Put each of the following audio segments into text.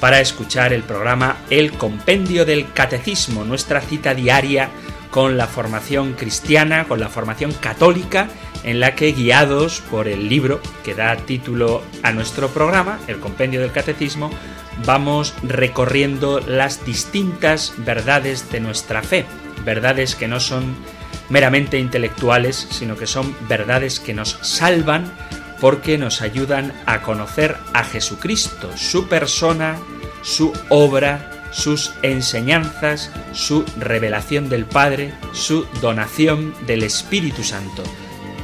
para escuchar el programa El Compendio del Catecismo, nuestra cita diaria con la formación cristiana, con la formación católica, en la que guiados por el libro que da título a nuestro programa, El Compendio del Catecismo, vamos recorriendo las distintas verdades de nuestra fe, verdades que no son meramente intelectuales, sino que son verdades que nos salvan porque nos ayudan a conocer a Jesucristo, su persona, su obra, sus enseñanzas, su revelación del Padre, su donación del Espíritu Santo.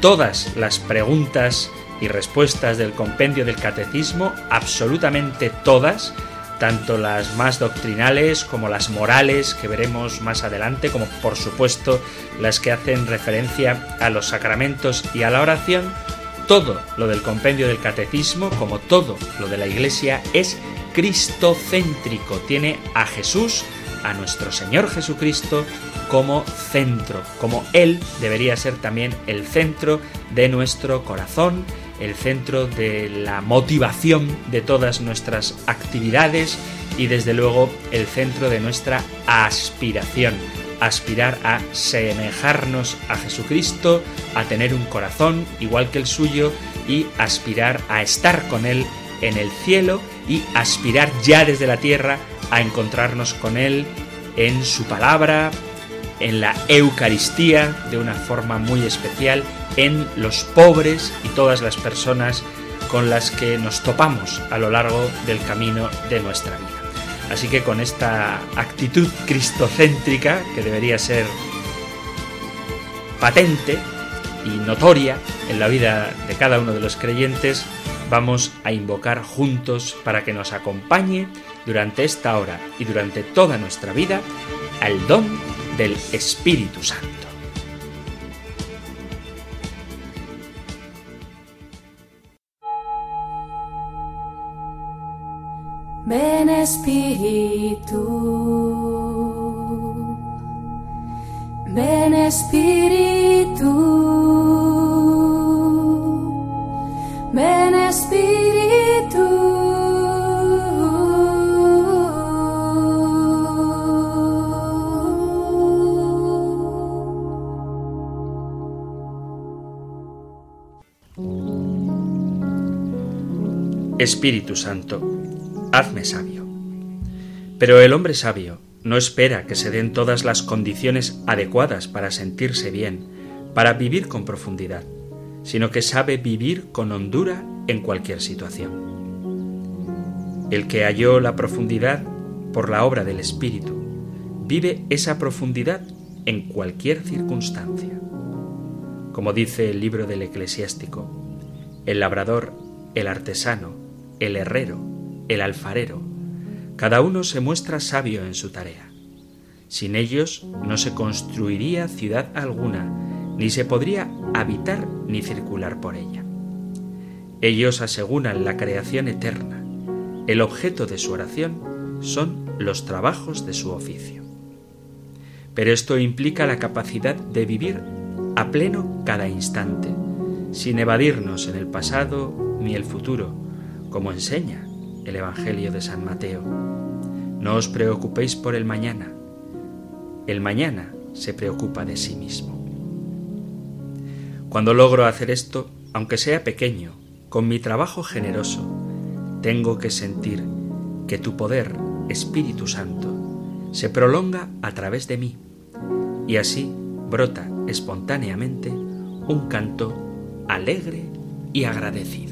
Todas las preguntas y respuestas del compendio del catecismo, absolutamente todas, tanto las más doctrinales como las morales que veremos más adelante, como por supuesto las que hacen referencia a los sacramentos y a la oración, todo lo del compendio del catecismo, como todo lo de la Iglesia, es cristocéntrico. Tiene a Jesús, a nuestro Señor Jesucristo, como centro, como Él debería ser también el centro de nuestro corazón, el centro de la motivación de todas nuestras actividades y desde luego el centro de nuestra aspiración aspirar a semejarnos a Jesucristo, a tener un corazón igual que el suyo y aspirar a estar con Él en el cielo y aspirar ya desde la tierra a encontrarnos con Él en su palabra, en la Eucaristía de una forma muy especial, en los pobres y todas las personas con las que nos topamos a lo largo del camino de nuestra vida. Así que con esta actitud cristocéntrica, que debería ser patente y notoria en la vida de cada uno de los creyentes, vamos a invocar juntos para que nos acompañe durante esta hora y durante toda nuestra vida al don del Espíritu Santo. Ven Espíritu, ven Espíritu, ven Espíritu. Espíritu Santo hazme sabio. Pero el hombre sabio no espera que se den todas las condiciones adecuadas para sentirse bien, para vivir con profundidad, sino que sabe vivir con hondura en cualquier situación. El que halló la profundidad por la obra del Espíritu, vive esa profundidad en cualquier circunstancia. Como dice el libro del eclesiástico, el labrador, el artesano, el herrero, el alfarero. Cada uno se muestra sabio en su tarea. Sin ellos no se construiría ciudad alguna, ni se podría habitar ni circular por ella. Ellos aseguran la creación eterna. El objeto de su oración son los trabajos de su oficio. Pero esto implica la capacidad de vivir a pleno cada instante, sin evadirnos en el pasado ni el futuro, como enseña el Evangelio de San Mateo. No os preocupéis por el mañana. El mañana se preocupa de sí mismo. Cuando logro hacer esto, aunque sea pequeño, con mi trabajo generoso, tengo que sentir que tu poder, Espíritu Santo, se prolonga a través de mí y así brota espontáneamente un canto alegre y agradecido.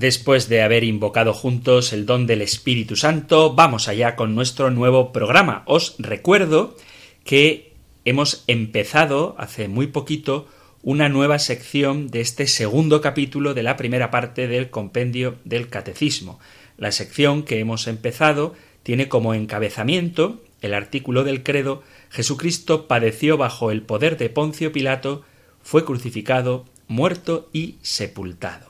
Después de haber invocado juntos el don del Espíritu Santo, vamos allá con nuestro nuevo programa. Os recuerdo que hemos empezado hace muy poquito una nueva sección de este segundo capítulo de la primera parte del compendio del Catecismo. La sección que hemos empezado tiene como encabezamiento el artículo del credo Jesucristo padeció bajo el poder de Poncio Pilato, fue crucificado, muerto y sepultado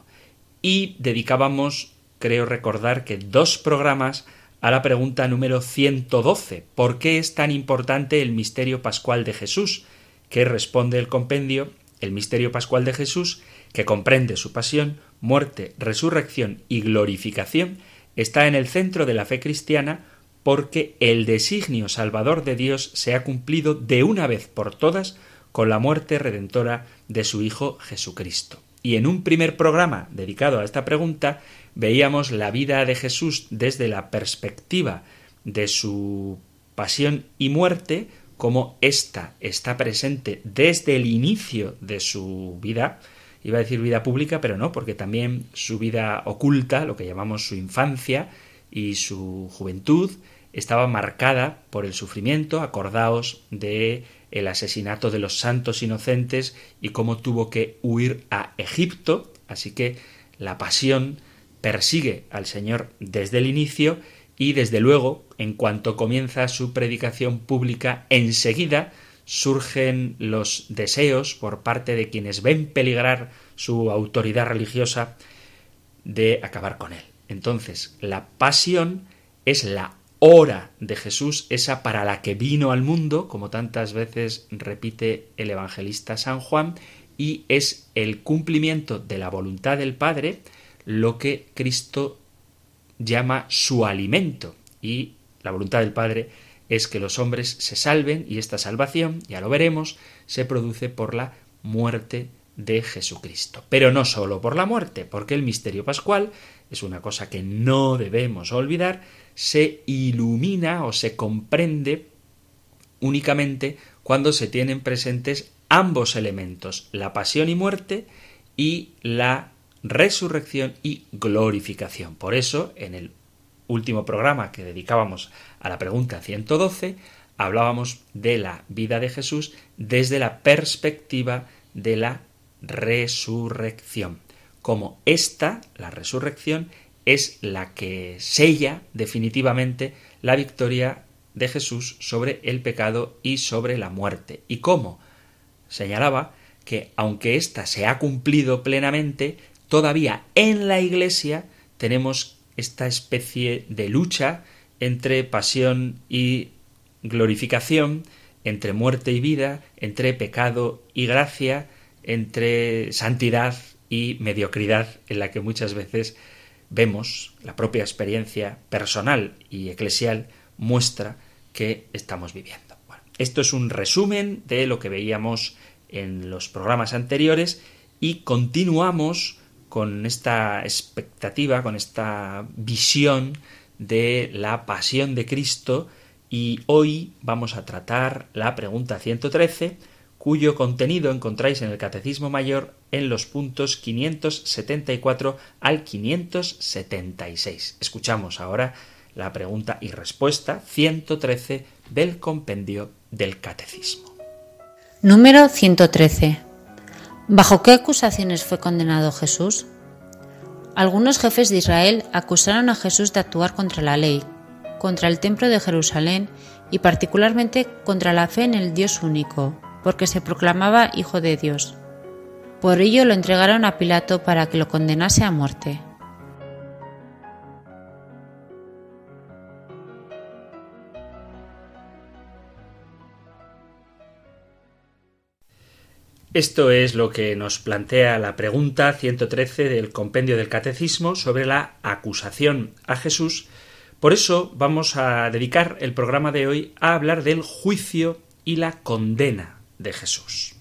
y dedicábamos, creo recordar que dos programas a la pregunta número 112, ¿por qué es tan importante el misterio pascual de Jesús? que responde el compendio, el misterio pascual de Jesús, que comprende su pasión, muerte, resurrección y glorificación, está en el centro de la fe cristiana porque el designio salvador de Dios se ha cumplido de una vez por todas con la muerte redentora de su Hijo Jesucristo. Y en un primer programa dedicado a esta pregunta veíamos la vida de Jesús desde la perspectiva de su pasión y muerte, como ésta está presente desde el inicio de su vida, iba a decir vida pública, pero no, porque también su vida oculta, lo que llamamos su infancia y su juventud, estaba marcada por el sufrimiento, acordaos de el asesinato de los santos inocentes y cómo tuvo que huir a Egipto. Así que la pasión persigue al Señor desde el inicio y desde luego, en cuanto comienza su predicación pública, enseguida surgen los deseos por parte de quienes ven peligrar su autoridad religiosa de acabar con él. Entonces, la pasión es la hora de Jesús, esa para la que vino al mundo, como tantas veces repite el evangelista San Juan, y es el cumplimiento de la voluntad del Padre lo que Cristo llama su alimento. Y la voluntad del Padre es que los hombres se salven y esta salvación, ya lo veremos, se produce por la muerte de Jesucristo. Pero no sólo por la muerte, porque el misterio pascual es una cosa que no debemos olvidar, se ilumina o se comprende únicamente cuando se tienen presentes ambos elementos, la pasión y muerte y la resurrección y glorificación. Por eso, en el último programa que dedicábamos a la pregunta 112, hablábamos de la vida de Jesús desde la perspectiva de la resurrección. Como esta, la resurrección, es la que sella definitivamente la victoria de Jesús sobre el pecado y sobre la muerte. ¿Y cómo? Señalaba que aunque ésta se ha cumplido plenamente, todavía en la Iglesia tenemos esta especie de lucha entre pasión y glorificación, entre muerte y vida, entre pecado y gracia, entre santidad y mediocridad, en la que muchas veces vemos, la propia experiencia personal y eclesial muestra que estamos viviendo. esto es un resumen de lo que veíamos en los programas anteriores y continuamos con esta expectativa, con esta visión de la pasión de Cristo y hoy vamos a tratar la pregunta 113 cuyo contenido encontráis en el Catecismo Mayor en los puntos 574 al 576. Escuchamos ahora la pregunta y respuesta 113 del compendio del Catecismo. Número 113. ¿Bajo qué acusaciones fue condenado Jesús? Algunos jefes de Israel acusaron a Jesús de actuar contra la ley, contra el templo de Jerusalén y particularmente contra la fe en el Dios único, porque se proclamaba Hijo de Dios. Por ello lo entregaron a Pilato para que lo condenase a muerte. Esto es lo que nos plantea la pregunta 113 del compendio del Catecismo sobre la acusación a Jesús. Por eso vamos a dedicar el programa de hoy a hablar del juicio y la condena de Jesús.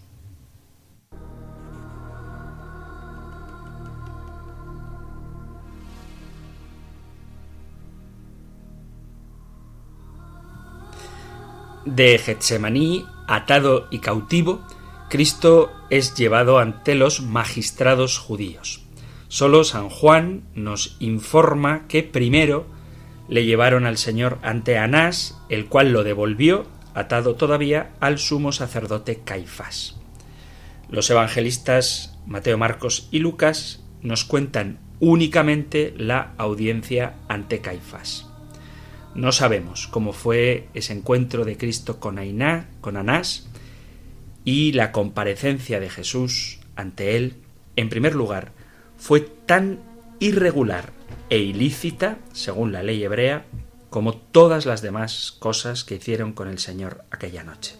De Getsemaní, atado y cautivo, Cristo es llevado ante los magistrados judíos. Solo San Juan nos informa que primero le llevaron al Señor ante Anás, el cual lo devolvió, atado todavía al sumo sacerdote Caifás. Los evangelistas Mateo, Marcos y Lucas nos cuentan únicamente la audiencia ante Caifás. No sabemos cómo fue ese encuentro de Cristo con Ainá, con Anás, y la comparecencia de Jesús ante él, en primer lugar, fue tan irregular e ilícita, según la ley hebrea, como todas las demás cosas que hicieron con el Señor aquella noche.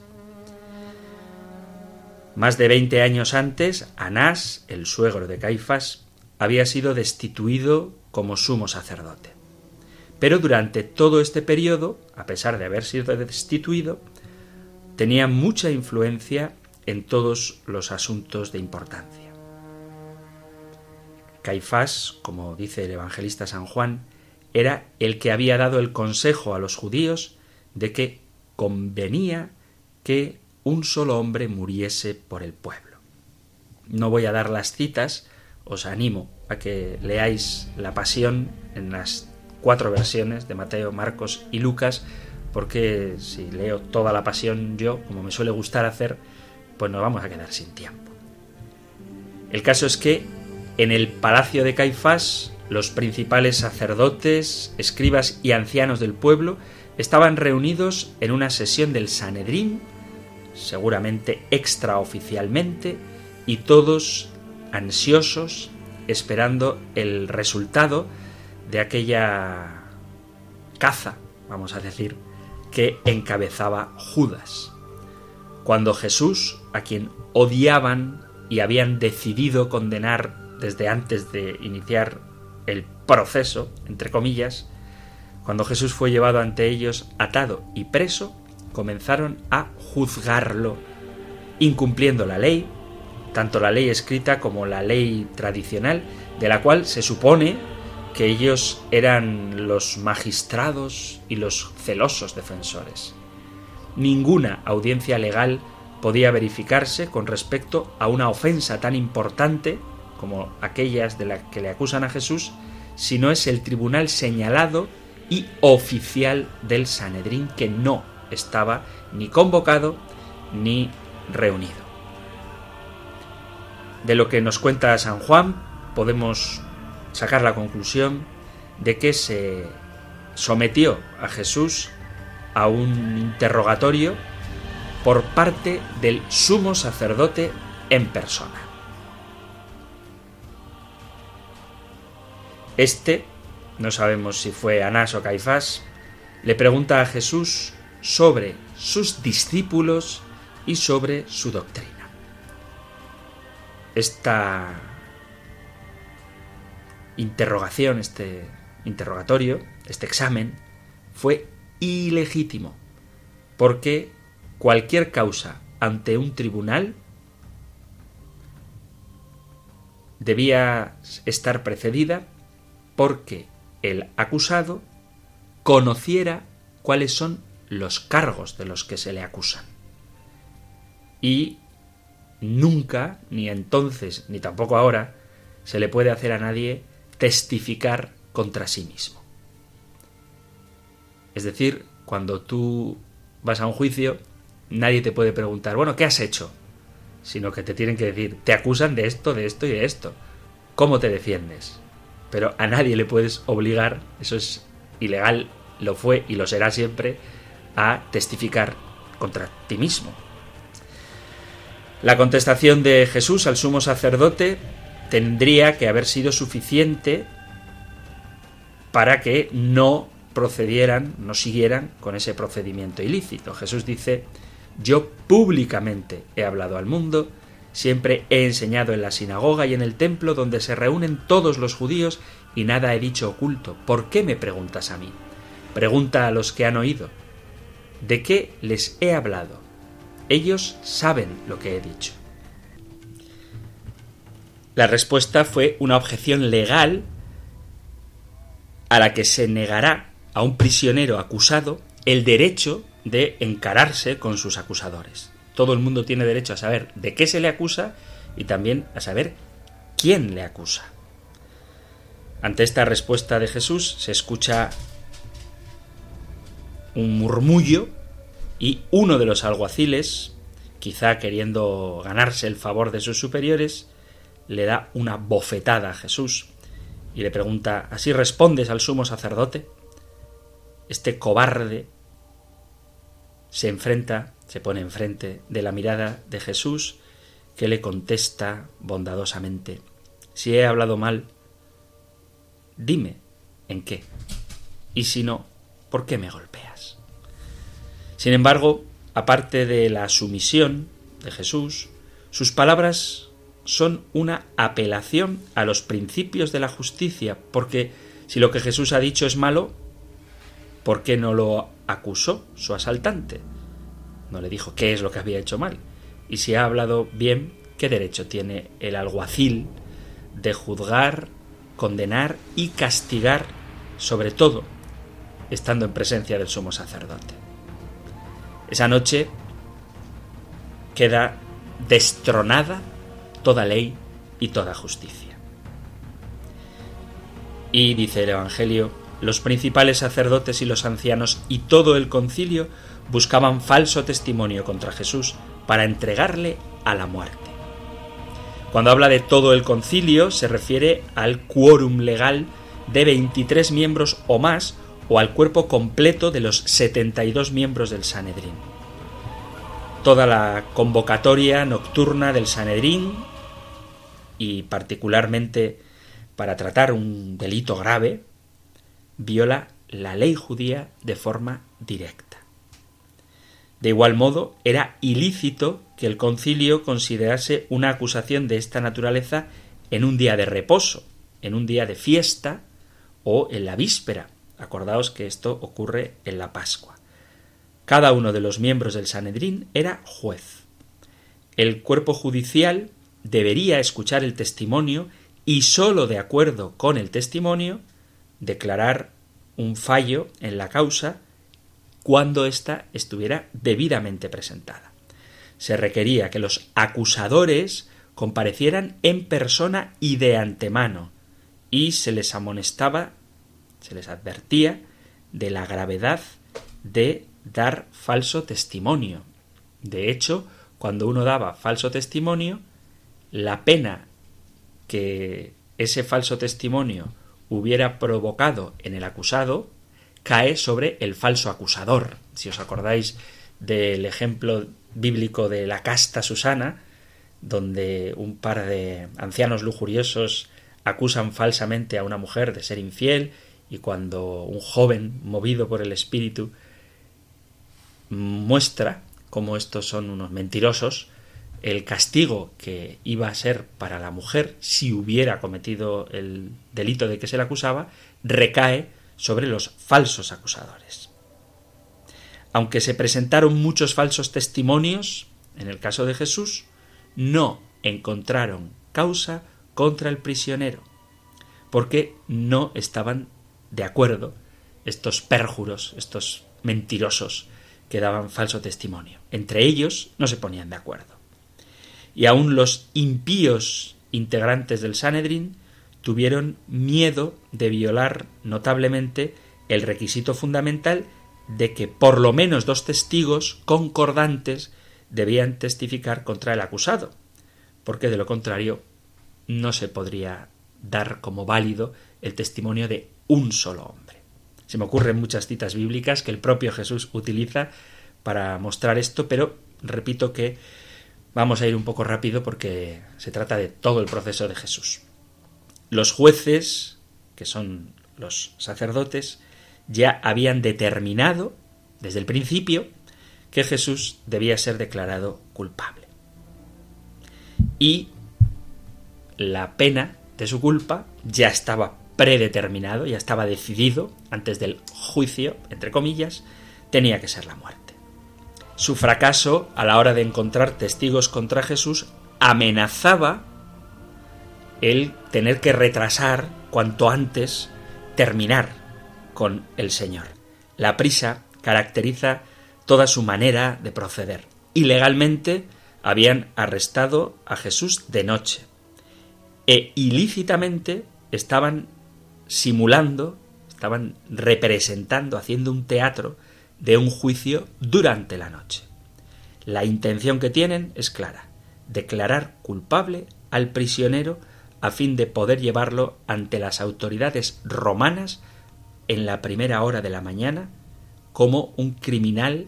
Más de veinte años antes, Anás, el suegro de Caifás, había sido destituido como sumo sacerdote. Pero durante todo este periodo, a pesar de haber sido destituido, tenía mucha influencia en todos los asuntos de importancia. Caifás, como dice el evangelista San Juan, era el que había dado el consejo a los judíos de que convenía que un solo hombre muriese por el pueblo. No voy a dar las citas, os animo a que leáis la pasión en las cuatro versiones de Mateo, Marcos y Lucas, porque si leo toda la pasión yo, como me suele gustar hacer, pues nos vamos a quedar sin tiempo. El caso es que en el palacio de Caifás, los principales sacerdotes, escribas y ancianos del pueblo estaban reunidos en una sesión del Sanedrín, seguramente extraoficialmente, y todos ansiosos esperando el resultado de aquella caza, vamos a decir, que encabezaba Judas. Cuando Jesús, a quien odiaban y habían decidido condenar desde antes de iniciar el proceso, entre comillas, cuando Jesús fue llevado ante ellos atado y preso, comenzaron a juzgarlo, incumpliendo la ley, tanto la ley escrita como la ley tradicional, de la cual se supone que ellos eran los magistrados y los celosos defensores. Ninguna audiencia legal podía verificarse con respecto a una ofensa tan importante como aquellas de las que le acusan a Jesús, si no es el tribunal señalado y oficial del Sanedrín que no estaba ni convocado ni reunido. De lo que nos cuenta San Juan podemos sacar la conclusión de que se sometió a Jesús a un interrogatorio por parte del sumo sacerdote en persona. Este, no sabemos si fue Anás o Caifás, le pregunta a Jesús sobre sus discípulos y sobre su doctrina. Esta interrogación, este interrogatorio, este examen, fue ilegítimo, porque cualquier causa ante un tribunal debía estar precedida porque el acusado conociera cuáles son los cargos de los que se le acusan. Y nunca, ni entonces, ni tampoco ahora, se le puede hacer a nadie testificar contra sí mismo. Es decir, cuando tú vas a un juicio, nadie te puede preguntar, bueno, ¿qué has hecho? Sino que te tienen que decir, te acusan de esto, de esto y de esto. ¿Cómo te defiendes? Pero a nadie le puedes obligar, eso es ilegal, lo fue y lo será siempre, a testificar contra ti mismo. La contestación de Jesús al sumo sacerdote tendría que haber sido suficiente para que no procedieran, no siguieran con ese procedimiento ilícito. Jesús dice, yo públicamente he hablado al mundo, siempre he enseñado en la sinagoga y en el templo donde se reúnen todos los judíos y nada he dicho oculto. ¿Por qué me preguntas a mí? Pregunta a los que han oído. ¿De qué les he hablado? Ellos saben lo que he dicho. La respuesta fue una objeción legal a la que se negará a un prisionero acusado el derecho de encararse con sus acusadores. Todo el mundo tiene derecho a saber de qué se le acusa y también a saber quién le acusa. Ante esta respuesta de Jesús se escucha un murmullo y uno de los alguaciles, quizá queriendo ganarse el favor de sus superiores, le da una bofetada a Jesús y le pregunta ¿Así respondes al sumo sacerdote? Este cobarde se enfrenta, se pone enfrente de la mirada de Jesús, que le contesta bondadosamente Si he hablado mal, dime en qué. Y si no, ¿por qué me golpeas? Sin embargo, aparte de la sumisión de Jesús, sus palabras son una apelación a los principios de la justicia, porque si lo que Jesús ha dicho es malo, ¿por qué no lo acusó su asaltante? No le dijo qué es lo que había hecho mal. Y si ha hablado bien, ¿qué derecho tiene el alguacil de juzgar, condenar y castigar, sobre todo, estando en presencia del sumo sacerdote? Esa noche queda destronada toda ley y toda justicia. Y dice el Evangelio, los principales sacerdotes y los ancianos y todo el concilio buscaban falso testimonio contra Jesús para entregarle a la muerte. Cuando habla de todo el concilio se refiere al quórum legal de 23 miembros o más o al cuerpo completo de los 72 miembros del Sanedrín. Toda la convocatoria nocturna del Sanedrín y particularmente para tratar un delito grave, viola la ley judía de forma directa. De igual modo, era ilícito que el concilio considerase una acusación de esta naturaleza en un día de reposo, en un día de fiesta o en la víspera. Acordaos que esto ocurre en la Pascua. Cada uno de los miembros del Sanedrín era juez. El cuerpo judicial debería escuchar el testimonio y sólo de acuerdo con el testimonio declarar un fallo en la causa cuando ésta estuviera debidamente presentada. Se requería que los acusadores comparecieran en persona y de antemano, y se les amonestaba, se les advertía de la gravedad de dar falso testimonio. De hecho, cuando uno daba falso testimonio, la pena que ese falso testimonio hubiera provocado en el acusado cae sobre el falso acusador. Si os acordáis del ejemplo bíblico de la casta Susana, donde un par de ancianos lujuriosos acusan falsamente a una mujer de ser infiel y cuando un joven movido por el espíritu muestra cómo estos son unos mentirosos, el castigo que iba a ser para la mujer si hubiera cometido el delito de que se le acusaba recae sobre los falsos acusadores. Aunque se presentaron muchos falsos testimonios, en el caso de Jesús, no encontraron causa contra el prisionero, porque no estaban de acuerdo estos pérjuros, estos mentirosos que daban falso testimonio. Entre ellos no se ponían de acuerdo y aun los impíos integrantes del Sanedrín tuvieron miedo de violar notablemente el requisito fundamental de que por lo menos dos testigos concordantes debían testificar contra el acusado, porque de lo contrario no se podría dar como válido el testimonio de un solo hombre. Se me ocurren muchas citas bíblicas que el propio Jesús utiliza para mostrar esto, pero repito que Vamos a ir un poco rápido porque se trata de todo el proceso de Jesús. Los jueces, que son los sacerdotes, ya habían determinado desde el principio que Jesús debía ser declarado culpable. Y la pena de su culpa ya estaba predeterminado, ya estaba decidido antes del juicio, entre comillas, tenía que ser la muerte. Su fracaso a la hora de encontrar testigos contra Jesús amenazaba el tener que retrasar cuanto antes terminar con el Señor. La prisa caracteriza toda su manera de proceder. Ilegalmente habían arrestado a Jesús de noche e ilícitamente estaban simulando, estaban representando, haciendo un teatro de un juicio durante la noche. La intención que tienen es clara, declarar culpable al prisionero a fin de poder llevarlo ante las autoridades romanas en la primera hora de la mañana como un criminal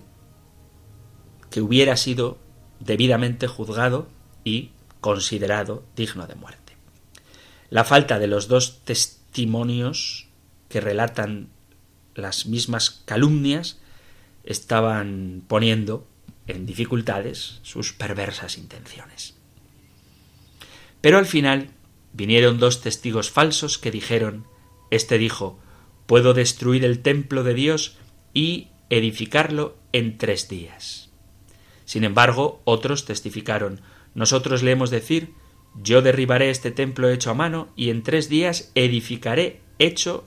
que hubiera sido debidamente juzgado y considerado digno de muerte. La falta de los dos testimonios que relatan las mismas calumnias estaban poniendo en dificultades sus perversas intenciones. Pero al final vinieron dos testigos falsos que dijeron Este dijo Puedo destruir el templo de Dios y edificarlo en tres días. Sin embargo, otros testificaron Nosotros le hemos decir Yo derribaré este templo hecho a mano y en tres días edificaré hecho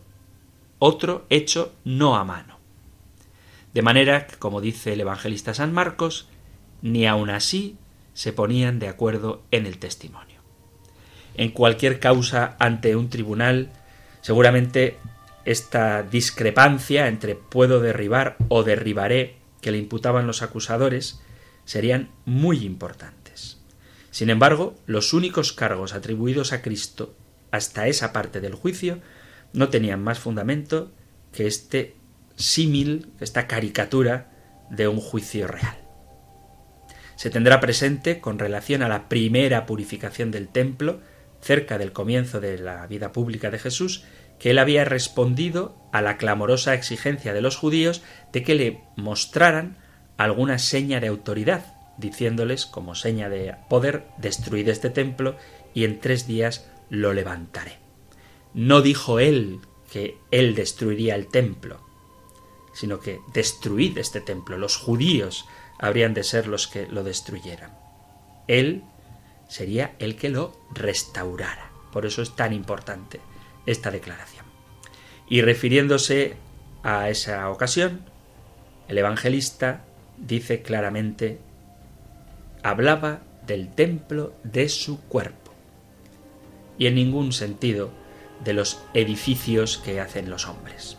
otro hecho no a mano. De manera que, como dice el evangelista San Marcos, ni aun así se ponían de acuerdo en el testimonio. En cualquier causa ante un tribunal, seguramente esta discrepancia entre puedo derribar o derribaré que le imputaban los acusadores serían muy importantes. Sin embargo, los únicos cargos atribuidos a Cristo hasta esa parte del juicio no tenían más fundamento que este símil, esta caricatura de un juicio real. Se tendrá presente con relación a la primera purificación del templo, cerca del comienzo de la vida pública de Jesús, que él había respondido a la clamorosa exigencia de los judíos de que le mostraran alguna seña de autoridad, diciéndoles como seña de poder destruir este templo y en tres días lo levantaré. No dijo él que él destruiría el templo, sino que destruid este templo. Los judíos habrían de ser los que lo destruyeran. Él sería el que lo restaurara. Por eso es tan importante esta declaración. Y refiriéndose a esa ocasión, el evangelista dice claramente, hablaba del templo de su cuerpo, y en ningún sentido de los edificios que hacen los hombres.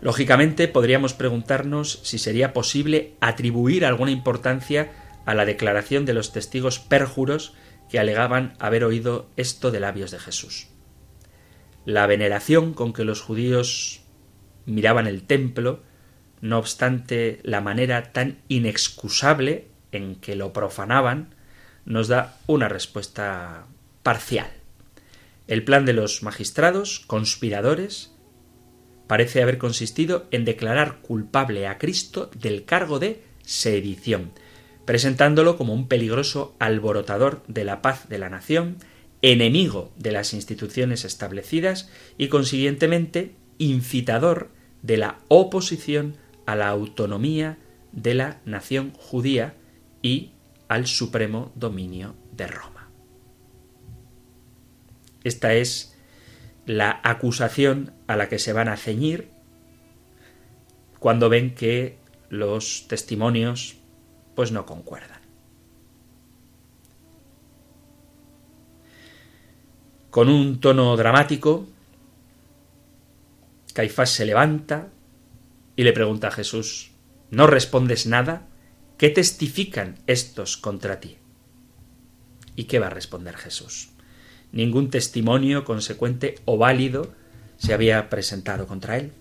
Lógicamente podríamos preguntarnos si sería posible atribuir alguna importancia a la declaración de los testigos perjuros que alegaban haber oído esto de labios de Jesús. La veneración con que los judíos miraban el templo, no obstante la manera tan inexcusable en que lo profanaban, nos da una respuesta parcial. El plan de los magistrados, conspiradores, parece haber consistido en declarar culpable a Cristo del cargo de sedición, presentándolo como un peligroso alborotador de la paz de la nación, enemigo de las instituciones establecidas y consiguientemente incitador de la oposición a la autonomía de la nación judía y al supremo dominio de Roma. Esta es la acusación a la que se van a ceñir cuando ven que los testimonios pues no concuerdan. Con un tono dramático, Caifás se levanta y le pregunta a Jesús, ¿no respondes nada? ¿Qué testifican estos contra ti? ¿Y qué va a responder Jesús? ningún testimonio consecuente o válido se había presentado contra él.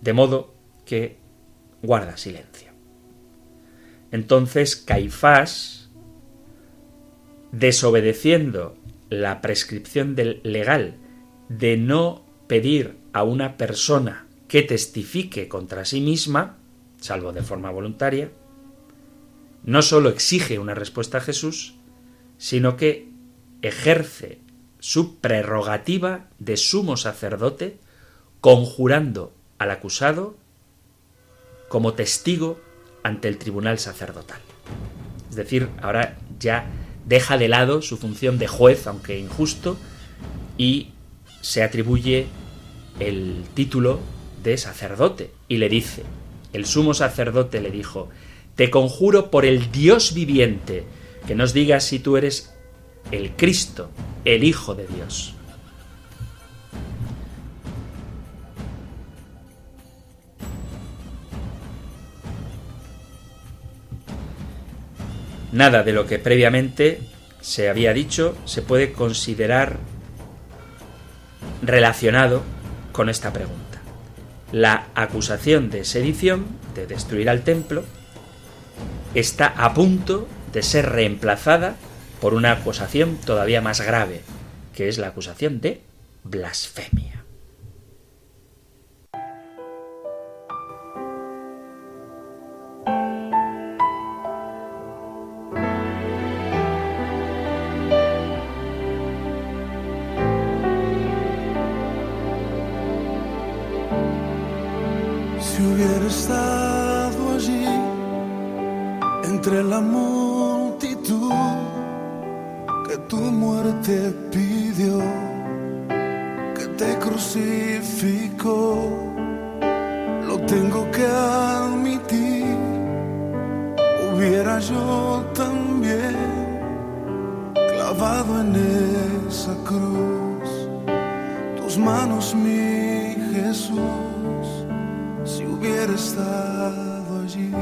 De modo que guarda silencio. Entonces Caifás, desobedeciendo la prescripción del legal de no pedir a una persona que testifique contra sí misma, salvo de forma voluntaria, no sólo exige una respuesta a Jesús, sino que ejerce su prerrogativa de sumo sacerdote conjurando al acusado como testigo ante el tribunal sacerdotal. Es decir, ahora ya deja de lado su función de juez, aunque injusto, y se atribuye el título de sacerdote y le dice, el sumo sacerdote le dijo, te conjuro por el Dios viviente, que nos digas si tú eres el Cristo, el Hijo de Dios. Nada de lo que previamente se había dicho se puede considerar relacionado con esta pregunta. La acusación de sedición, de destruir al templo, está a punto de ser reemplazada por una acusación todavía más grave, que es la acusación de blasfemia. Muerte pidió, que te crucificó, lo tengo que admitir, hubiera yo también clavado en esa cruz tus manos, mi Jesús, si hubiera estado allí.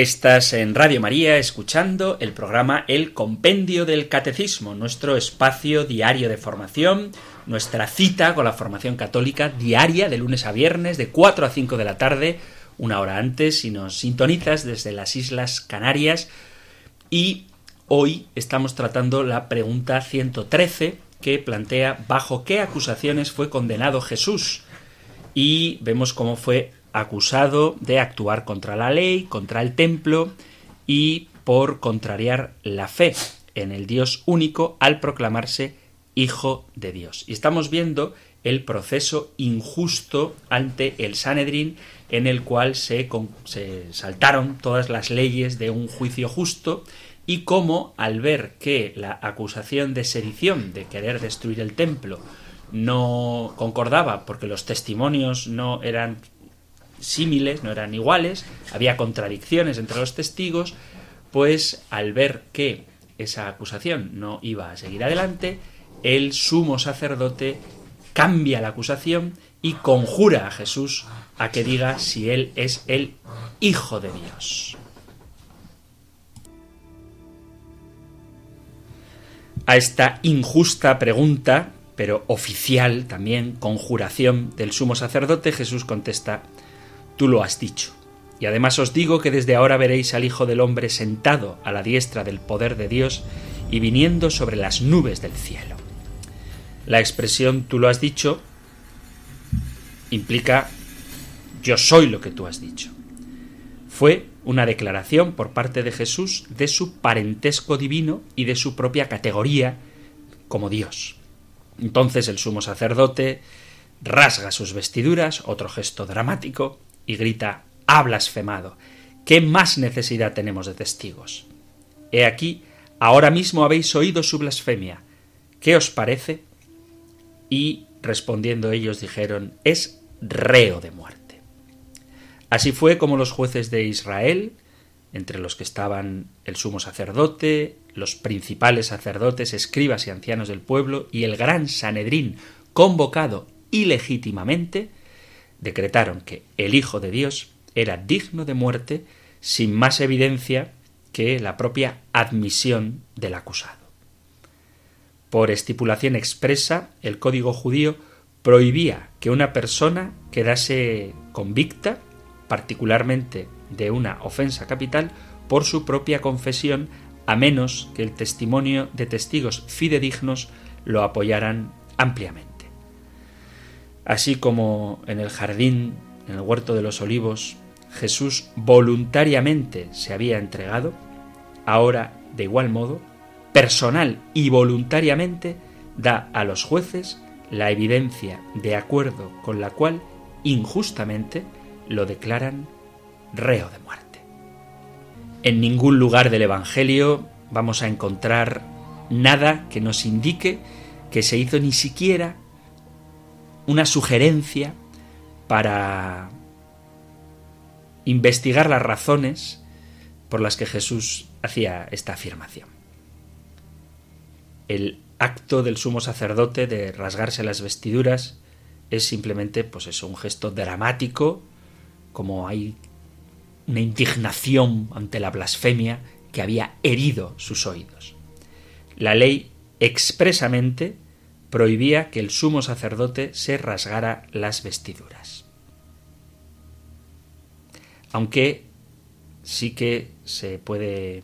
Estás en Radio María escuchando el programa El Compendio del Catecismo, nuestro espacio diario de formación, nuestra cita con la formación católica diaria de lunes a viernes de 4 a 5 de la tarde, una hora antes si nos sintonizas desde las Islas Canarias. Y hoy estamos tratando la pregunta 113 que plantea bajo qué acusaciones fue condenado Jesús. Y vemos cómo fue acusado de actuar contra la ley, contra el templo y por contrariar la fe en el Dios único al proclamarse Hijo de Dios. Y estamos viendo el proceso injusto ante el Sanedrín en el cual se, saltaron todas las leyes de un juicio justo y cómo al ver que la acusación de sedición, de querer destruir el templo, no concordaba porque los testimonios no eran no eran iguales, había contradicciones entre los testigos, pues al ver que esa acusación no iba a seguir adelante, el sumo sacerdote cambia la acusación y conjura a Jesús a que diga si él es el Hijo de Dios. A esta injusta pregunta, pero oficial también, conjuración del sumo sacerdote, Jesús contesta, Tú lo has dicho. Y además os digo que desde ahora veréis al Hijo del Hombre sentado a la diestra del poder de Dios y viniendo sobre las nubes del cielo. La expresión tú lo has dicho implica yo soy lo que tú has dicho. Fue una declaración por parte de Jesús de su parentesco divino y de su propia categoría como Dios. Entonces el sumo sacerdote rasga sus vestiduras, otro gesto dramático, y grita ha blasfemado. ¿Qué más necesidad tenemos de testigos? He aquí, ahora mismo habéis oído su blasfemia. ¿Qué os parece? Y respondiendo ellos dijeron es reo de muerte. Así fue como los jueces de Israel, entre los que estaban el sumo sacerdote, los principales sacerdotes, escribas y ancianos del pueblo, y el gran Sanedrín, convocado ilegítimamente, decretaron que el Hijo de Dios era digno de muerte sin más evidencia que la propia admisión del acusado. Por estipulación expresa, el código judío prohibía que una persona quedase convicta, particularmente de una ofensa capital, por su propia confesión, a menos que el testimonio de testigos fidedignos lo apoyaran ampliamente. Así como en el jardín, en el huerto de los olivos, Jesús voluntariamente se había entregado, ahora, de igual modo, personal y voluntariamente da a los jueces la evidencia de acuerdo con la cual injustamente lo declaran reo de muerte. En ningún lugar del Evangelio vamos a encontrar nada que nos indique que se hizo ni siquiera una sugerencia para investigar las razones por las que Jesús hacía esta afirmación. El acto del sumo sacerdote de rasgarse las vestiduras es simplemente, pues eso, un gesto dramático, como hay una indignación ante la blasfemia que había herido sus oídos. La ley expresamente prohibía que el sumo sacerdote se rasgara las vestiduras. Aunque sí que se puede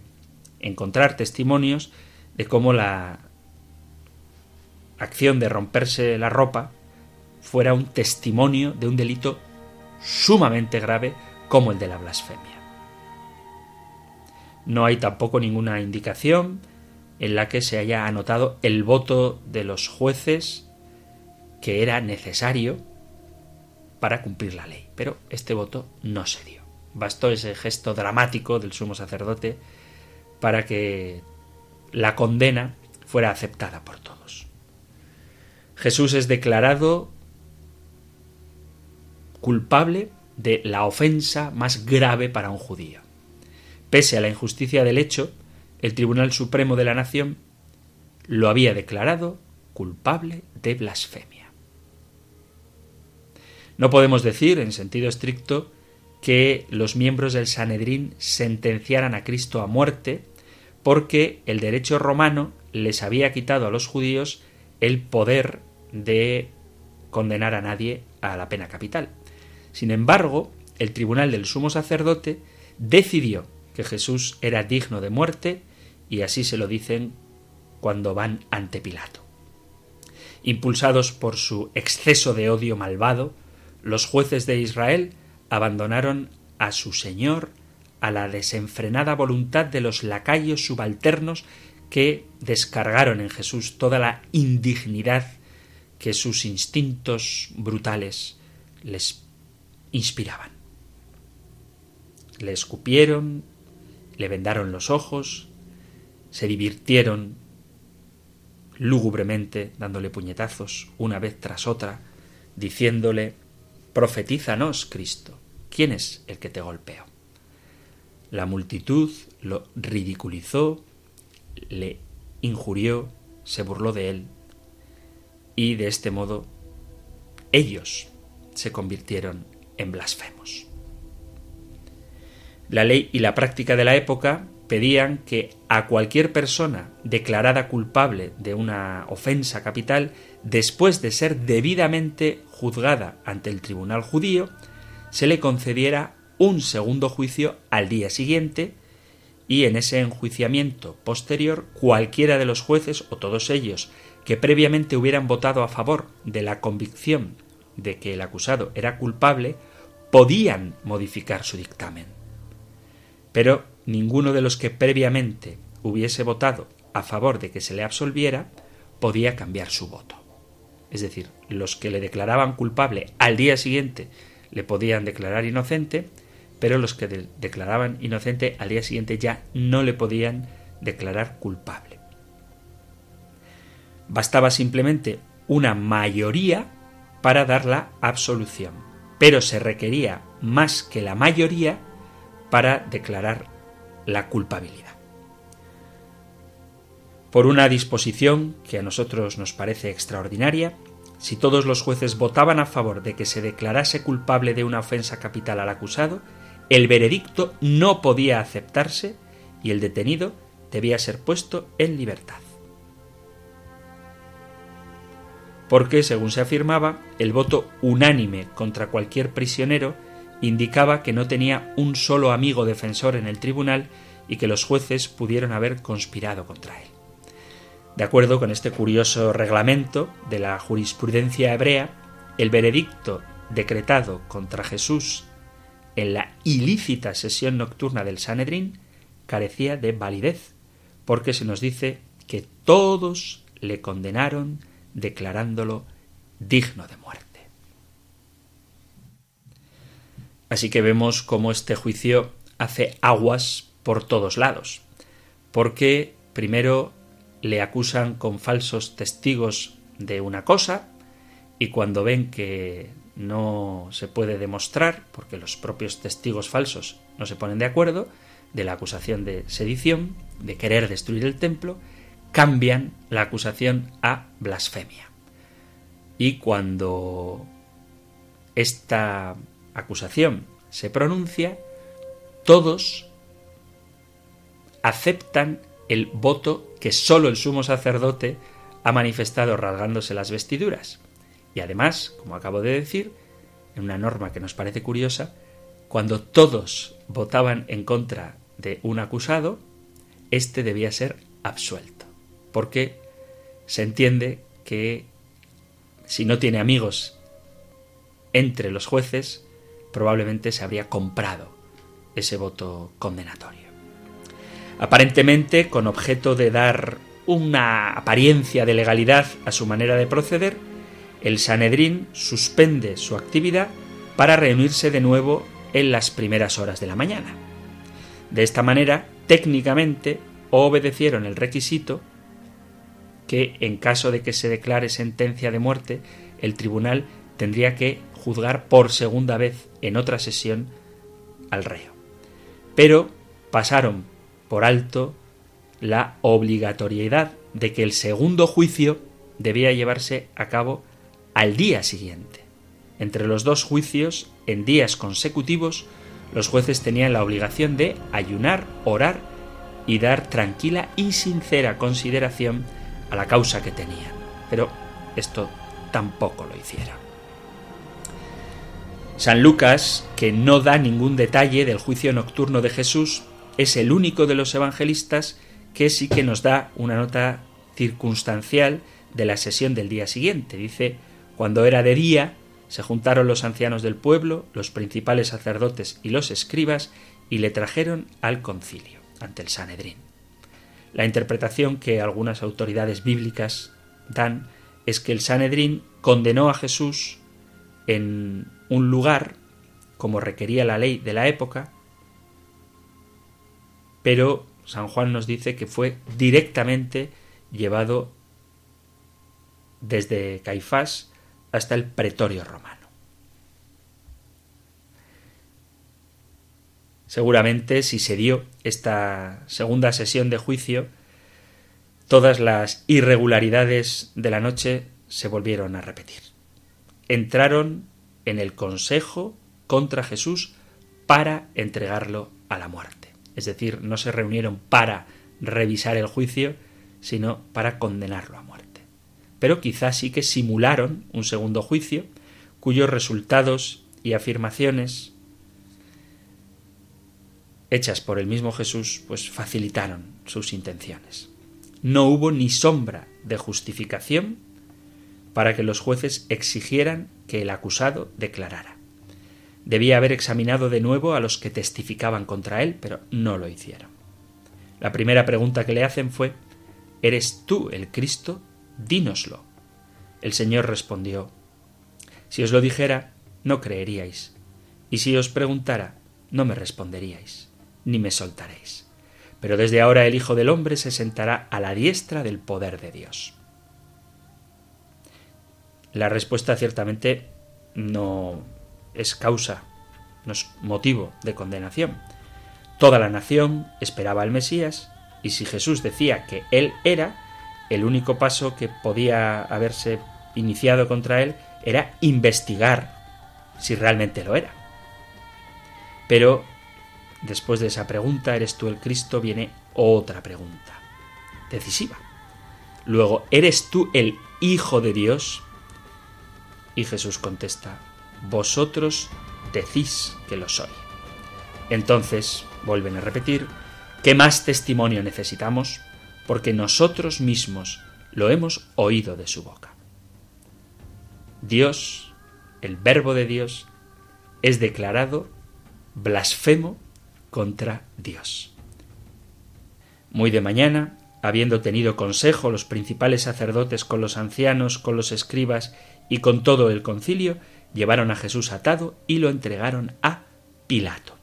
encontrar testimonios de cómo la acción de romperse la ropa fuera un testimonio de un delito sumamente grave como el de la blasfemia. No hay tampoco ninguna indicación en la que se haya anotado el voto de los jueces que era necesario para cumplir la ley. Pero este voto no se dio. Bastó ese gesto dramático del sumo sacerdote para que la condena fuera aceptada por todos. Jesús es declarado culpable de la ofensa más grave para un judío. Pese a la injusticia del hecho, el Tribunal Supremo de la Nación lo había declarado culpable de blasfemia. No podemos decir, en sentido estricto, que los miembros del Sanedrín sentenciaran a Cristo a muerte, porque el derecho romano les había quitado a los judíos el poder de condenar a nadie a la pena capital. Sin embargo, el tribunal del sumo sacerdote decidió que Jesús era digno de muerte y así se lo dicen cuando van ante Pilato. Impulsados por su exceso de odio malvado, los jueces de Israel abandonaron a su Señor a la desenfrenada voluntad de los lacayos subalternos que descargaron en Jesús toda la indignidad que sus instintos brutales les inspiraban. Le escupieron, le vendaron los ojos, se divirtieron lúgubremente dándole puñetazos una vez tras otra, diciéndole Profetízanos, Cristo, ¿quién es el que te golpeó? La multitud lo ridiculizó, le injurió, se burló de él, y de este modo ellos se convirtieron en blasfemos. La ley y la práctica de la época pedían que a cualquier persona declarada culpable de una ofensa capital, después de ser debidamente juzgada ante el tribunal judío, se le concediera un segundo juicio al día siguiente y en ese enjuiciamiento posterior cualquiera de los jueces o todos ellos que previamente hubieran votado a favor de la convicción de que el acusado era culpable podían modificar su dictamen. Pero ninguno de los que previamente hubiese votado a favor de que se le absolviera podía cambiar su voto. Es decir, los que le declaraban culpable al día siguiente le podían declarar inocente, pero los que declaraban inocente al día siguiente ya no le podían declarar culpable. Bastaba simplemente una mayoría para dar la absolución, pero se requería más que la mayoría para declarar la culpabilidad. Por una disposición que a nosotros nos parece extraordinaria, si todos los jueces votaban a favor de que se declarase culpable de una ofensa capital al acusado, el veredicto no podía aceptarse y el detenido debía ser puesto en libertad. Porque, según se afirmaba, el voto unánime contra cualquier prisionero indicaba que no tenía un solo amigo defensor en el tribunal y que los jueces pudieron haber conspirado contra él. De acuerdo con este curioso reglamento de la jurisprudencia hebrea, el veredicto decretado contra Jesús en la ilícita sesión nocturna del Sanedrín carecía de validez, porque se nos dice que todos le condenaron declarándolo digno de muerte. Así que vemos cómo este juicio hace aguas por todos lados, porque primero le acusan con falsos testigos de una cosa y cuando ven que no se puede demostrar, porque los propios testigos falsos no se ponen de acuerdo, de la acusación de sedición, de querer destruir el templo, cambian la acusación a blasfemia. Y cuando esta acusación se pronuncia, todos aceptan el voto que sólo el sumo sacerdote ha manifestado rasgándose las vestiduras. Y además, como acabo de decir, en una norma que nos parece curiosa, cuando todos votaban en contra de un acusado, éste debía ser absuelto. Porque se entiende que si no tiene amigos entre los jueces, probablemente se habría comprado ese voto condenatorio. Aparentemente, con objeto de dar una apariencia de legalidad a su manera de proceder, el Sanedrín suspende su actividad para reunirse de nuevo en las primeras horas de la mañana. De esta manera, técnicamente, obedecieron el requisito que, en caso de que se declare sentencia de muerte, el tribunal tendría que juzgar por segunda vez en otra sesión al reo. Pero pasaron por alto la obligatoriedad de que el segundo juicio debía llevarse a cabo al día siguiente. Entre los dos juicios, en días consecutivos, los jueces tenían la obligación de ayunar, orar y dar tranquila y sincera consideración a la causa que tenían. Pero esto tampoco lo hicieron. San Lucas, que no da ningún detalle del juicio nocturno de Jesús, es el único de los evangelistas que sí que nos da una nota circunstancial de la sesión del día siguiente. Dice, cuando era de día, se juntaron los ancianos del pueblo, los principales sacerdotes y los escribas, y le trajeron al concilio, ante el Sanedrín. La interpretación que algunas autoridades bíblicas dan es que el Sanedrín condenó a Jesús en un lugar, como requería la ley de la época, pero San Juan nos dice que fue directamente llevado desde Caifás hasta el pretorio romano. Seguramente si se dio esta segunda sesión de juicio, todas las irregularidades de la noche se volvieron a repetir. Entraron en el consejo contra Jesús para entregarlo a la muerte. Es decir, no se reunieron para revisar el juicio, sino para condenarlo a muerte. Pero quizás sí que simularon un segundo juicio, cuyos resultados y afirmaciones hechas por el mismo Jesús, pues facilitaron sus intenciones. No hubo ni sombra de justificación para que los jueces exigieran que el acusado declarara. Debía haber examinado de nuevo a los que testificaban contra él, pero no lo hicieron. La primera pregunta que le hacen fue ¿Eres tú el Cristo? Dínoslo. El Señor respondió Si os lo dijera, no creeríais, y si os preguntara, no me responderíais ni me soltaréis. Pero desde ahora el Hijo del Hombre se sentará a la diestra del poder de Dios. La respuesta ciertamente no es causa, no es motivo de condenación. Toda la nación esperaba al Mesías y si Jesús decía que Él era, el único paso que podía haberse iniciado contra Él era investigar si realmente lo era. Pero Después de esa pregunta, ¿eres tú el Cristo? viene otra pregunta, decisiva. Luego, ¿eres tú el Hijo de Dios? Y Jesús contesta, vosotros decís que lo soy. Entonces, vuelven a repetir, ¿qué más testimonio necesitamos? Porque nosotros mismos lo hemos oído de su boca. Dios, el verbo de Dios, es declarado blasfemo contra Dios. Muy de mañana, habiendo tenido consejo los principales sacerdotes con los ancianos, con los escribas y con todo el concilio, llevaron a Jesús atado y lo entregaron a Pilato.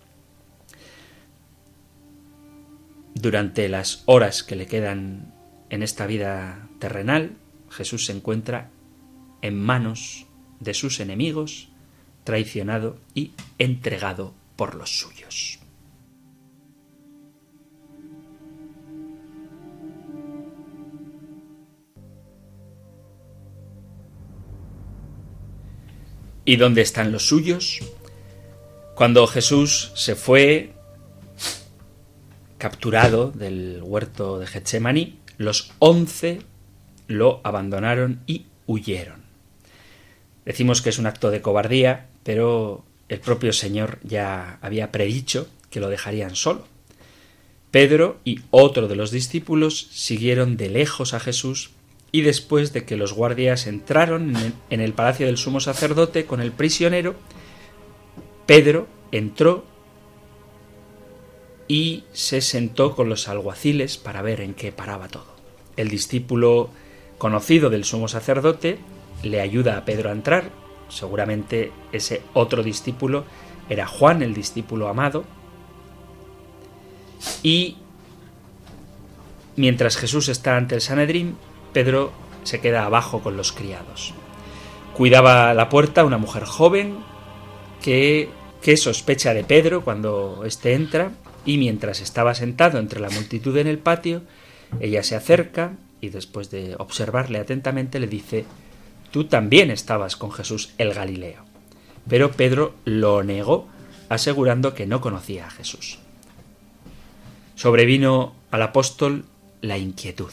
Durante las horas que le quedan en esta vida terrenal, Jesús se encuentra en manos de sus enemigos, traicionado y entregado por los suyos. ¿Y dónde están los suyos? Cuando Jesús se fue capturado del huerto de Getsemaní, los once lo abandonaron y huyeron. Decimos que es un acto de cobardía, pero el propio Señor ya había predicho que lo dejarían solo. Pedro y otro de los discípulos siguieron de lejos a Jesús y después de que los guardias entraron en el palacio del sumo sacerdote con el prisionero, Pedro entró y se sentó con los alguaciles para ver en qué paraba todo. El discípulo conocido del sumo sacerdote le ayuda a Pedro a entrar, seguramente ese otro discípulo era Juan, el discípulo amado, y mientras Jesús está ante el Sanedrín, Pedro se queda abajo con los criados. Cuidaba la puerta una mujer joven que, que sospecha de Pedro cuando éste entra y mientras estaba sentado entre la multitud en el patio, ella se acerca y después de observarle atentamente le dice Tú también estabas con Jesús el Galileo. Pero Pedro lo negó, asegurando que no conocía a Jesús. Sobrevino al apóstol la inquietud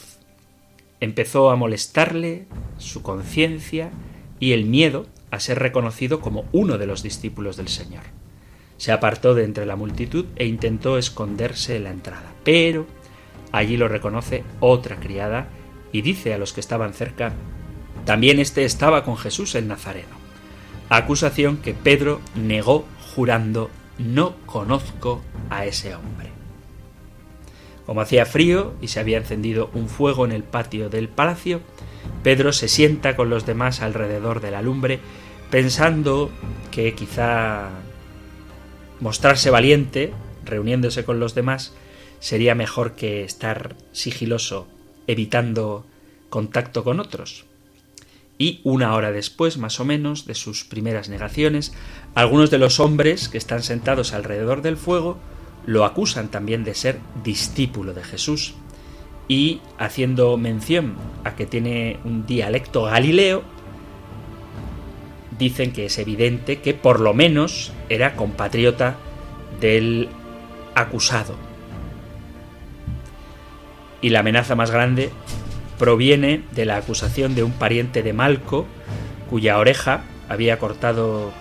empezó a molestarle su conciencia y el miedo a ser reconocido como uno de los discípulos del Señor. Se apartó de entre la multitud e intentó esconderse en la entrada, pero allí lo reconoce otra criada y dice a los que estaban cerca, también éste estaba con Jesús el Nazareno. Acusación que Pedro negó jurando, no conozco a ese hombre. Como hacía frío y se había encendido un fuego en el patio del palacio, Pedro se sienta con los demás alrededor de la lumbre, pensando que quizá mostrarse valiente, reuniéndose con los demás, sería mejor que estar sigiloso, evitando contacto con otros. Y una hora después, más o menos, de sus primeras negaciones, algunos de los hombres que están sentados alrededor del fuego lo acusan también de ser discípulo de Jesús. Y haciendo mención a que tiene un dialecto galileo, dicen que es evidente que por lo menos era compatriota del acusado. Y la amenaza más grande proviene de la acusación de un pariente de Malco, cuya oreja había cortado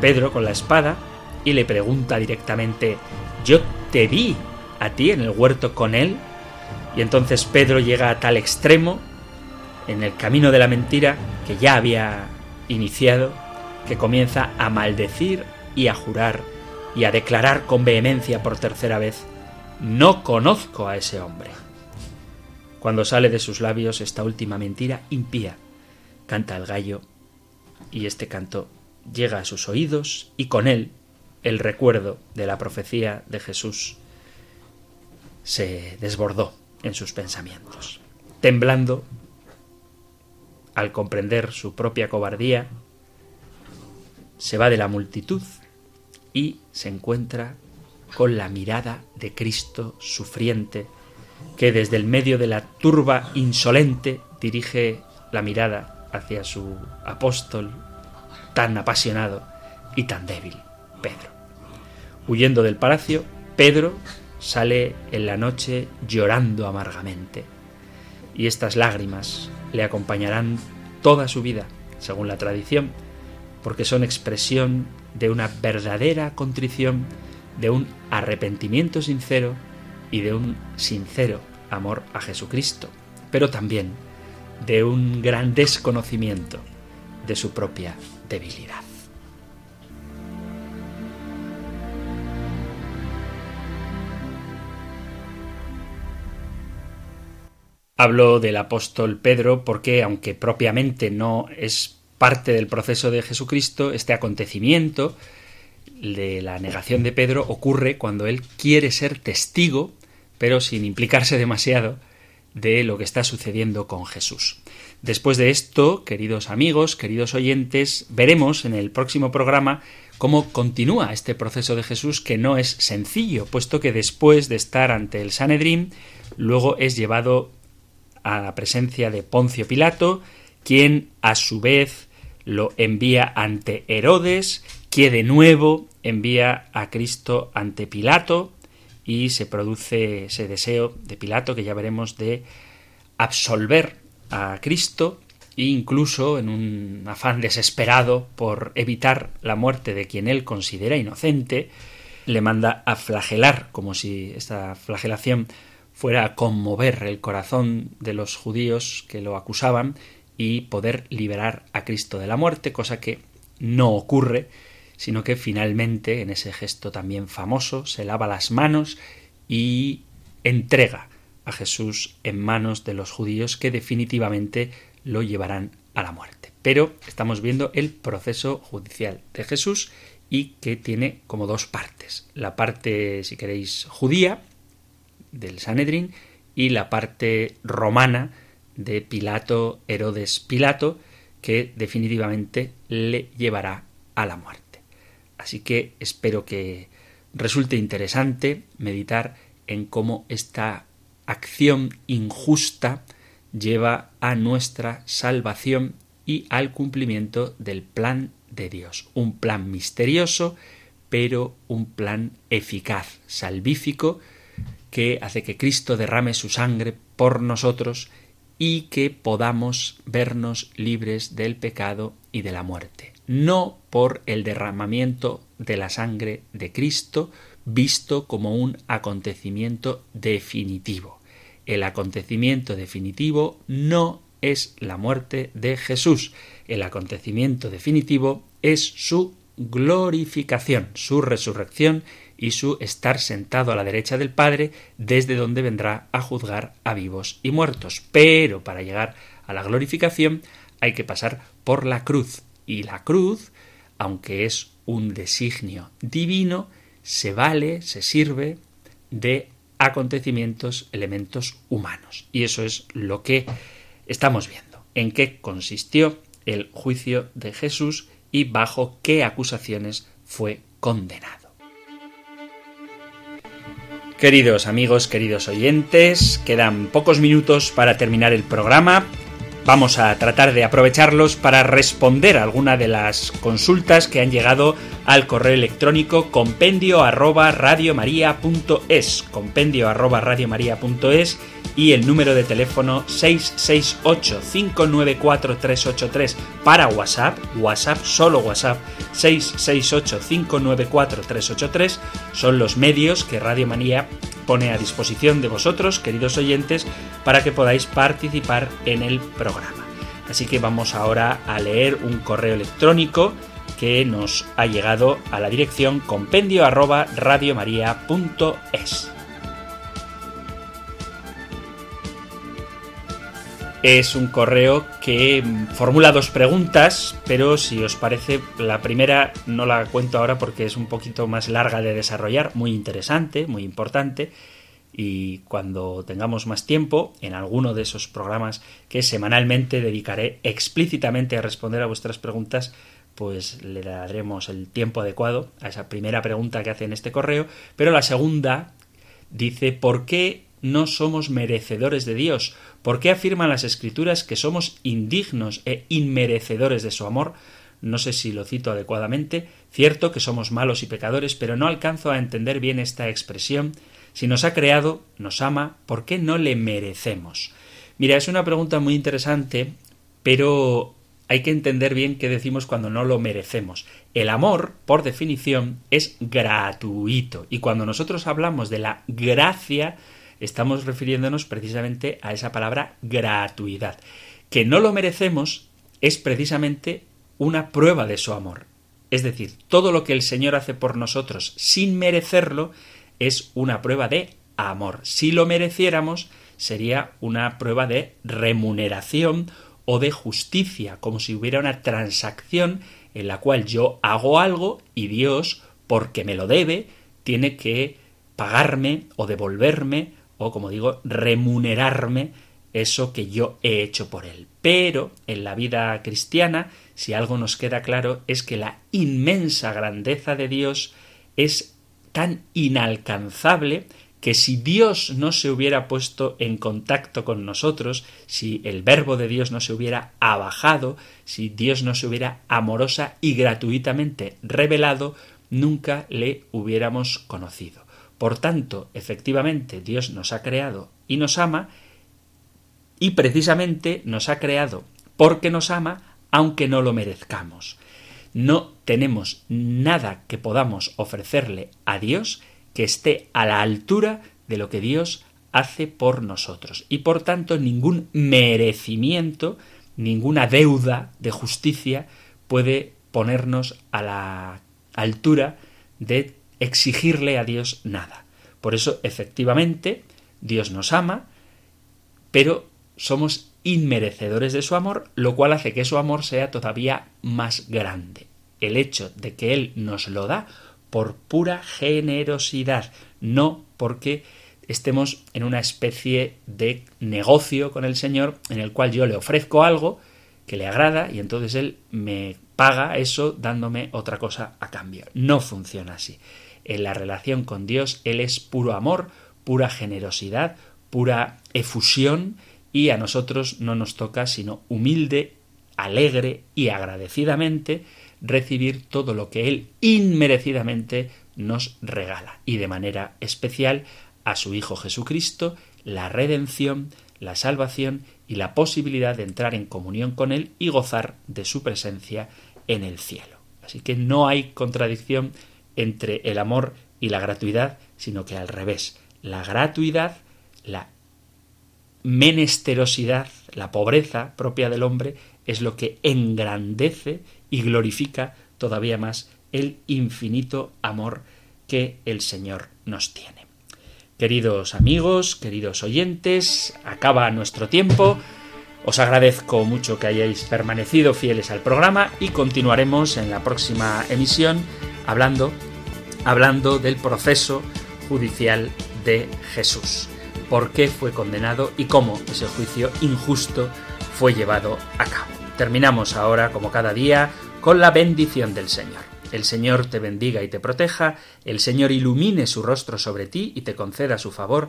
Pedro con la espada, y le pregunta directamente, yo te vi a ti en el huerto con él, y entonces Pedro llega a tal extremo en el camino de la mentira que ya había iniciado, que comienza a maldecir y a jurar y a declarar con vehemencia por tercera vez, no conozco a ese hombre. Cuando sale de sus labios esta última mentira impía, canta el gallo, y este canto llega a sus oídos y con él el recuerdo de la profecía de Jesús se desbordó en sus pensamientos. Temblando, al comprender su propia cobardía, se va de la multitud y se encuentra con la mirada de Cristo sufriente que desde el medio de la turba insolente dirige la mirada hacia su apóstol tan apasionado y tan débil, Pedro. Huyendo del palacio, Pedro sale en la noche llorando amargamente, y estas lágrimas le acompañarán toda su vida, según la tradición, porque son expresión de una verdadera contrición, de un arrepentimiento sincero y de un sincero amor a Jesucristo, pero también de un gran desconocimiento de su propia debilidad. Hablo del apóstol Pedro porque, aunque propiamente no es parte del proceso de Jesucristo, este acontecimiento de la negación de Pedro ocurre cuando él quiere ser testigo pero sin implicarse demasiado de lo que está sucediendo con Jesús. Después de esto, queridos amigos, queridos oyentes, veremos en el próximo programa cómo continúa este proceso de Jesús que no es sencillo, puesto que después de estar ante el Sanedrín, luego es llevado a la presencia de Poncio Pilato, quien a su vez lo envía ante Herodes, que de nuevo envía a Cristo ante Pilato, y se produce ese deseo de Pilato que ya veremos de absolver a Cristo e incluso en un afán desesperado por evitar la muerte de quien él considera inocente, le manda a flagelar, como si esta flagelación fuera a conmover el corazón de los judíos que lo acusaban y poder liberar a Cristo de la muerte, cosa que no ocurre, sino que finalmente, en ese gesto también famoso, se lava las manos y entrega a Jesús en manos de los judíos que definitivamente lo llevarán a la muerte. Pero estamos viendo el proceso judicial de Jesús y que tiene como dos partes. La parte, si queréis, judía del Sanedrín y la parte romana de Pilato, Herodes Pilato, que definitivamente le llevará a la muerte. Así que espero que resulte interesante meditar en cómo esta acción injusta lleva a nuestra salvación y al cumplimiento del plan de Dios. Un plan misterioso, pero un plan eficaz, salvífico, que hace que Cristo derrame su sangre por nosotros y que podamos vernos libres del pecado y de la muerte no por el derramamiento de la sangre de Cristo, visto como un acontecimiento definitivo. El acontecimiento definitivo no es la muerte de Jesús. El acontecimiento definitivo es su glorificación, su resurrección y su estar sentado a la derecha del Padre, desde donde vendrá a juzgar a vivos y muertos. Pero para llegar a la glorificación hay que pasar por la cruz, y la cruz, aunque es un designio divino, se vale, se sirve de acontecimientos, elementos humanos. Y eso es lo que estamos viendo. En qué consistió el juicio de Jesús y bajo qué acusaciones fue condenado. Queridos amigos, queridos oyentes, quedan pocos minutos para terminar el programa. Vamos a tratar de aprovecharlos para responder a alguna de las consultas que han llegado al correo electrónico compendio arroba radiomaria.es, compendio arroba y el número de teléfono 668-594-383 para WhatsApp, WhatsApp, solo WhatsApp, 668-594-383 son los medios que Radio María pone a disposición de vosotros, queridos oyentes, para que podáis participar en el programa. Así que vamos ahora a leer un correo electrónico que nos ha llegado a la dirección compendio. Es un correo que formula dos preguntas, pero si os parece, la primera no la cuento ahora porque es un poquito más larga de desarrollar, muy interesante, muy importante, y cuando tengamos más tiempo, en alguno de esos programas que semanalmente dedicaré explícitamente a responder a vuestras preguntas, pues le daremos el tiempo adecuado a esa primera pregunta que hace en este correo, pero la segunda dice ¿por qué no somos merecedores de Dios? ¿Por qué afirman las Escrituras que somos indignos e inmerecedores de su amor? No sé si lo cito adecuadamente. Cierto que somos malos y pecadores, pero no alcanzo a entender bien esta expresión. Si nos ha creado, nos ama, ¿por qué no le merecemos? Mira, es una pregunta muy interesante, pero hay que entender bien qué decimos cuando no lo merecemos. El amor, por definición, es gratuito. Y cuando nosotros hablamos de la gracia, estamos refiriéndonos precisamente a esa palabra gratuidad. Que no lo merecemos es precisamente una prueba de su amor. Es decir, todo lo que el Señor hace por nosotros sin merecerlo es una prueba de amor. Si lo mereciéramos, sería una prueba de remuneración o de justicia, como si hubiera una transacción en la cual yo hago algo y Dios, porque me lo debe, tiene que pagarme o devolverme o, como digo, remunerarme eso que yo he hecho por él. Pero en la vida cristiana, si algo nos queda claro, es que la inmensa grandeza de Dios es tan inalcanzable que si Dios no se hubiera puesto en contacto con nosotros, si el verbo de Dios no se hubiera abajado, si Dios no se hubiera amorosa y gratuitamente revelado, nunca le hubiéramos conocido. Por tanto, efectivamente, Dios nos ha creado y nos ama, y precisamente nos ha creado porque nos ama, aunque no lo merezcamos. No tenemos nada que podamos ofrecerle a Dios que esté a la altura de lo que Dios hace por nosotros. Y por tanto, ningún merecimiento, ninguna deuda de justicia puede ponernos a la altura de exigirle a Dios nada. Por eso, efectivamente, Dios nos ama, pero somos inmerecedores de su amor, lo cual hace que su amor sea todavía más grande. El hecho de que Él nos lo da por pura generosidad, no porque estemos en una especie de negocio con el Señor en el cual yo le ofrezco algo que le agrada y entonces Él me paga eso dándome otra cosa a cambio. No funciona así en la relación con Dios, Él es puro amor, pura generosidad, pura efusión, y a nosotros no nos toca sino humilde, alegre y agradecidamente recibir todo lo que Él inmerecidamente nos regala, y de manera especial a su Hijo Jesucristo, la redención, la salvación y la posibilidad de entrar en comunión con Él y gozar de su presencia en el cielo. Así que no hay contradicción entre el amor y la gratuidad, sino que al revés. La gratuidad, la menesterosidad, la pobreza propia del hombre, es lo que engrandece y glorifica todavía más el infinito amor que el Señor nos tiene. Queridos amigos, queridos oyentes, acaba nuestro tiempo. Os agradezco mucho que hayáis permanecido fieles al programa y continuaremos en la próxima emisión hablando, hablando del proceso judicial de Jesús. ¿Por qué fue condenado y cómo ese juicio injusto fue llevado a cabo? Terminamos ahora, como cada día, con la bendición del Señor. El Señor te bendiga y te proteja, el Señor ilumine su rostro sobre ti y te conceda su favor,